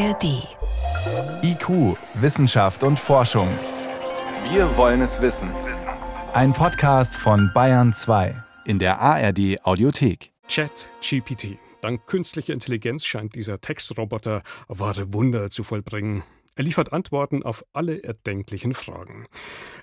ARD. IQ, Wissenschaft und Forschung. Wir wollen es wissen. Ein Podcast von Bayern 2 in der ARD Audiothek. Chat GPT. Dank künstlicher Intelligenz scheint dieser Textroboter wahre Wunder zu vollbringen. Er liefert Antworten auf alle erdenklichen Fragen,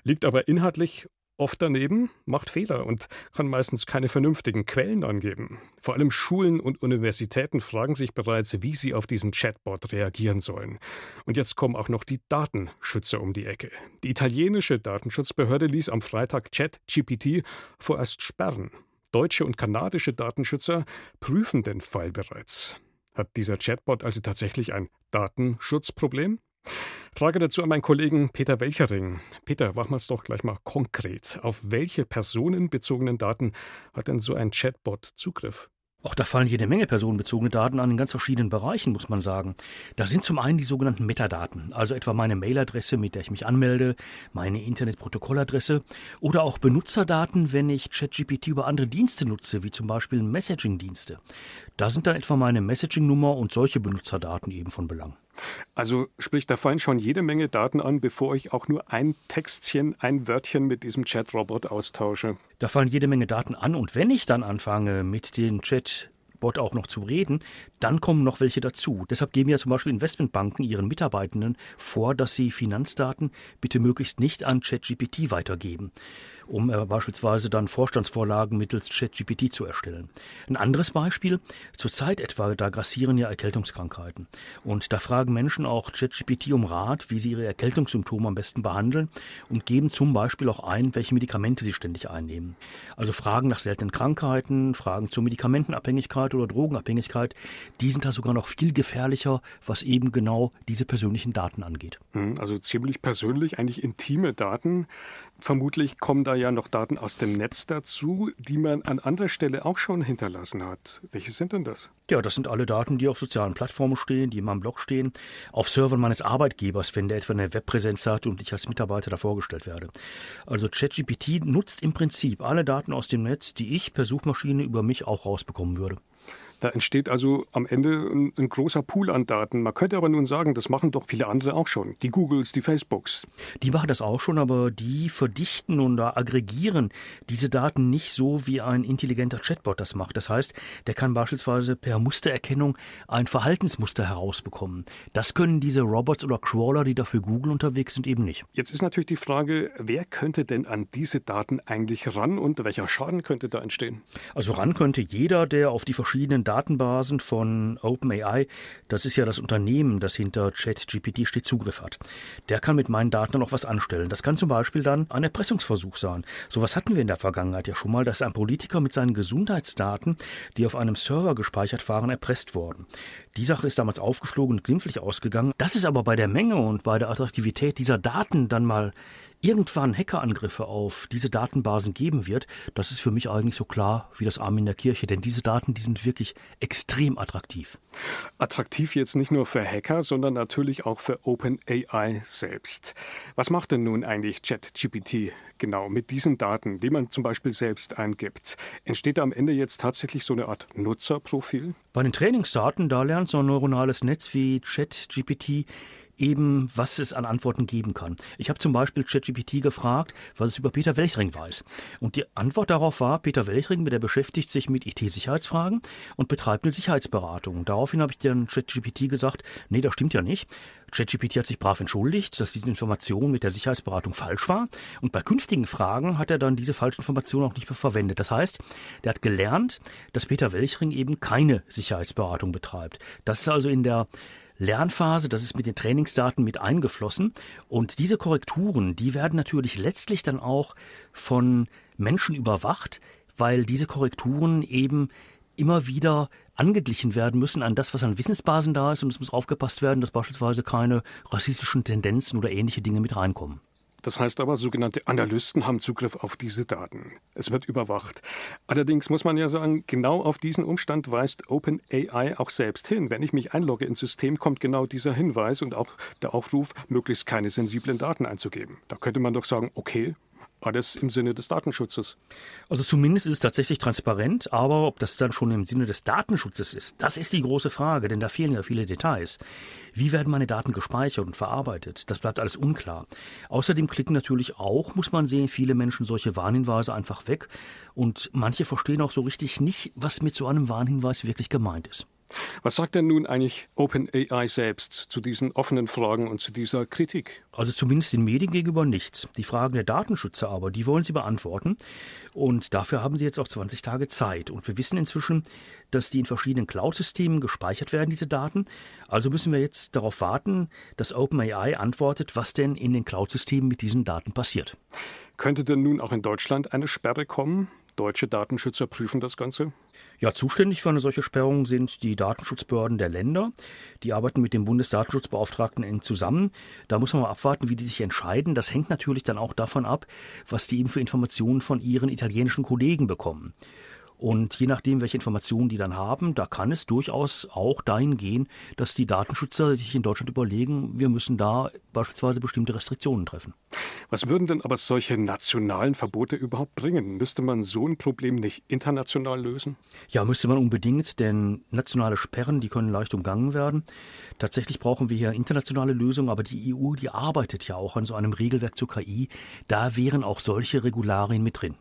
liegt aber inhaltlich oft daneben, macht Fehler und kann meistens keine vernünftigen Quellen angeben. Vor allem Schulen und Universitäten fragen sich bereits, wie sie auf diesen Chatbot reagieren sollen. Und jetzt kommen auch noch die Datenschützer um die Ecke. Die italienische Datenschutzbehörde ließ am Freitag ChatGPT vorerst sperren. Deutsche und kanadische Datenschützer prüfen den Fall bereits. Hat dieser Chatbot also tatsächlich ein Datenschutzproblem? Frage dazu an meinen Kollegen Peter Welchering. Peter, machen wir es doch gleich mal konkret. Auf welche personenbezogenen Daten hat denn so ein Chatbot Zugriff? Auch da fallen jede Menge personenbezogene Daten an in ganz verschiedenen Bereichen, muss man sagen. Da sind zum einen die sogenannten Metadaten, also etwa meine Mailadresse, mit der ich mich anmelde, meine Internetprotokolladresse oder auch Benutzerdaten, wenn ich ChatGPT über andere Dienste nutze, wie zum Beispiel Messaging-Dienste. Da sind dann etwa meine Messaging-Nummer und solche Benutzerdaten eben von Belang. Also sprich, da fallen schon jede Menge Daten an, bevor ich auch nur ein Textchen, ein Wörtchen mit diesem Chat-Robot austausche. Da fallen jede Menge Daten an und wenn ich dann anfange, mit dem Chat Bot auch noch zu reden, dann kommen noch welche dazu. Deshalb geben ja zum Beispiel Investmentbanken ihren Mitarbeitenden vor, dass sie Finanzdaten bitte möglichst nicht an ChatGPT weitergeben um äh, beispielsweise dann Vorstandsvorlagen mittels ChatGPT zu erstellen. Ein anderes Beispiel, zurzeit etwa, da grassieren ja Erkältungskrankheiten. Und da fragen Menschen auch ChatGPT um Rat, wie sie ihre Erkältungssymptome am besten behandeln und geben zum Beispiel auch ein, welche Medikamente sie ständig einnehmen. Also Fragen nach seltenen Krankheiten, Fragen zur Medikamentenabhängigkeit oder Drogenabhängigkeit, die sind da sogar noch viel gefährlicher, was eben genau diese persönlichen Daten angeht. Hm, also ziemlich persönlich, eigentlich intime Daten. Vermutlich kommen da ja noch Daten aus dem Netz dazu, die man an anderer Stelle auch schon hinterlassen hat. Welche sind denn das? Ja, das sind alle Daten, die auf sozialen Plattformen stehen, die in meinem Blog stehen, auf Servern meines Arbeitgebers, wenn der etwa eine Webpräsenz hat und ich als Mitarbeiter da vorgestellt werde. Also ChatGPT nutzt im Prinzip alle Daten aus dem Netz, die ich per Suchmaschine über mich auch rausbekommen würde. Da entsteht also am Ende ein, ein, großer Pool an Daten. Man könnte aber nun sagen, das machen doch viele andere auch schon. Die Googles, die Facebooks. Die machen das auch schon, aber die verdichten und aggregieren diese Daten nicht so, wie ein intelligenter Chatbot das macht. Das heißt, der kann beispielsweise per Mustererkennung ein Verhaltensmuster herausbekommen. Das können diese Robots oder Crawler, die dafür Google unterwegs sind, eben nicht. Jetzt ist natürlich die Frage, wer könnte denn an diese Daten eigentlich ran und welcher Schaden könnte da entstehen? Also ran könnte jeder, der auf die verschiedenen Datenbasen von OpenAI, das ist ja das Unternehmen, das hinter ChatGPT steht, Zugriff hat. Der kann mit meinen Daten noch was anstellen. Das kann zum Beispiel dann ein Erpressungsversuch sein. Sowas hatten wir in der Vergangenheit ja schon mal, dass ein Politiker mit seinen Gesundheitsdaten, die auf einem Server gespeichert waren, erpresst worden. Die Sache ist damals aufgeflogen und glimpflich ausgegangen. Das ist aber bei der Menge und bei der Attraktivität dieser Daten dann mal irgendwann Hackerangriffe auf diese Datenbasen geben wird, das ist für mich eigentlich so klar wie das Arm in der Kirche, denn diese Daten, die sind wirklich extrem attraktiv. Attraktiv jetzt nicht nur für Hacker, sondern natürlich auch für OpenAI selbst. Was macht denn nun eigentlich ChatGPT genau mit diesen Daten, die man zum Beispiel selbst eingibt? Entsteht da am Ende jetzt tatsächlich so eine Art Nutzerprofil? Bei den Trainingsdaten, da lernt so ein neuronales Netz wie ChatGPT eben, was es an Antworten geben kann. Ich habe zum Beispiel ChatGPT gefragt, was es über Peter Welchring weiß. Und die Antwort darauf war, Peter Welchring, der beschäftigt sich mit IT-Sicherheitsfragen und betreibt eine Sicherheitsberatung. Daraufhin habe ich dann ChatGPT gesagt, nee, das stimmt ja nicht. ChatGPT hat sich brav entschuldigt, dass diese Information mit der Sicherheitsberatung falsch war. Und bei künftigen Fragen hat er dann diese falsche Information auch nicht mehr verwendet. Das heißt, der hat gelernt, dass Peter Welchring eben keine Sicherheitsberatung betreibt. Das ist also in der Lernphase, das ist mit den Trainingsdaten mit eingeflossen. Und diese Korrekturen, die werden natürlich letztlich dann auch von Menschen überwacht, weil diese Korrekturen eben immer wieder angeglichen werden müssen an das, was an Wissensbasen da ist. Und es muss aufgepasst werden, dass beispielsweise keine rassistischen Tendenzen oder ähnliche Dinge mit reinkommen. Das heißt aber, sogenannte Analysten haben Zugriff auf diese Daten. Es wird überwacht. Allerdings muss man ja sagen, genau auf diesen Umstand weist OpenAI auch selbst hin. Wenn ich mich einlogge ins System, kommt genau dieser Hinweis und auch der Aufruf, möglichst keine sensiblen Daten einzugeben. Da könnte man doch sagen, okay, Alles im Sinne des Datenschutzes. Also zumindest ist es tatsächlich transparent, aber ob das dann schon im Sinne des Datenschutzes ist, das ist die große Frage, denn da fehlen ja viele Details. Wie werden meine Daten gespeichert und verarbeitet? Das bleibt alles unklar. Außerdem klicken natürlich auch, muss man sehen, viele Menschen solche Warnhinweise einfach weg und manche verstehen auch so richtig nicht, was mit so einem Warnhinweis wirklich gemeint ist. Was sagt denn nun eigentlich OpenAI selbst zu diesen offenen Fragen und zu dieser Kritik? Also zumindest den Medien gegenüber nichts. Die Fragen der Datenschützer aber, die wollen sie beantworten. Und dafür haben sie jetzt auch 20 Tage Zeit. Und wir wissen inzwischen, dass die in verschiedenen Cloud-Systemen gespeichert werden, diese Daten. Also müssen wir jetzt darauf warten, dass OpenAI antwortet, was denn in den Cloud-Systemen mit diesen Daten passiert. Könnte denn nun auch in Deutschland eine Sperre kommen? Deutsche Datenschützer prüfen das Ganze? Ja, zuständig für eine solche Sperrung sind die Datenschutzbehörden der Länder. Die arbeiten mit dem Bundesdatenschutzbeauftragten eng zusammen. Da muss man mal abwarten, wie die sich entscheiden. Das hängt natürlich dann auch davon ab, was die eben für Informationen von ihren italienischen Kollegen bekommen. Und je nachdem, welche Informationen die dann haben, da kann es durchaus auch dahin gehen, dass die Datenschützer sich in Deutschland überlegen, wir müssen da beispielsweise bestimmte Restriktionen treffen. Was würden denn aber solche nationalen Verbote überhaupt bringen? Müsste man so ein Problem nicht international lösen? Ja, müsste man unbedingt, denn nationale Sperren, die können leicht umgangen werden. Tatsächlich brauchen wir hier internationale Lösungen, aber die EU, die arbeitet ja auch an so einem Regelwerk zur KI. Da wären auch solche Regularien mit drin.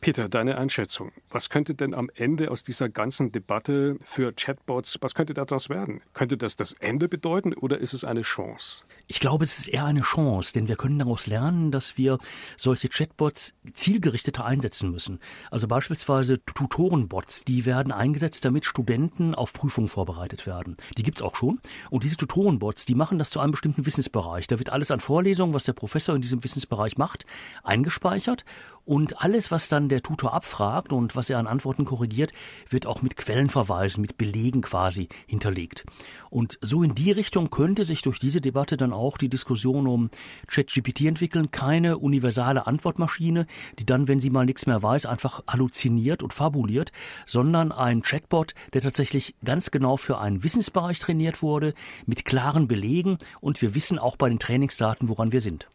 Peter, deine Einschätzung. Was könnte denn am Ende aus dieser ganzen Debatte für Chatbots, was könnte daraus werden? Könnte das das Ende bedeuten oder ist es eine Chance? Ich glaube, es ist eher eine Chance, denn wir können daraus lernen, dass wir solche Chatbots zielgerichteter einsetzen müssen. Also beispielsweise Tutorenbots, die werden eingesetzt, damit Studenten auf Prüfungen vorbereitet werden. Die gibt's auch schon. Und diese Tutorenbots, die machen das zu einem bestimmten Wissensbereich. Da wird alles an Vorlesungen, was der Professor in diesem Wissensbereich macht, eingespeichert. Und alles, was dann der Tutor abfragt und was er an Antworten korrigiert, wird auch mit Quellenverweisen, mit Belegen quasi hinterlegt. Und so in die Richtung könnte sich durch diese Debatte dann auch die Diskussion um ChatGPT entwickeln. Keine universale Antwortmaschine, die dann, wenn sie mal nichts mehr weiß, einfach halluziniert und fabuliert, sondern ein Chatbot, der tatsächlich ganz genau für einen Wissensbereich trainiert wurde, mit klaren Belegen und wir wissen auch bei den Trainingsdaten, woran wir sind.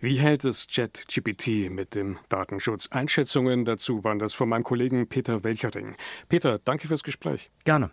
Wie hält es ChatGPT mit dem Datenschutz? Einschätzungen dazu waren das von meinem Kollegen Peter Welchering. Peter, danke fürs Gespräch. Gerne.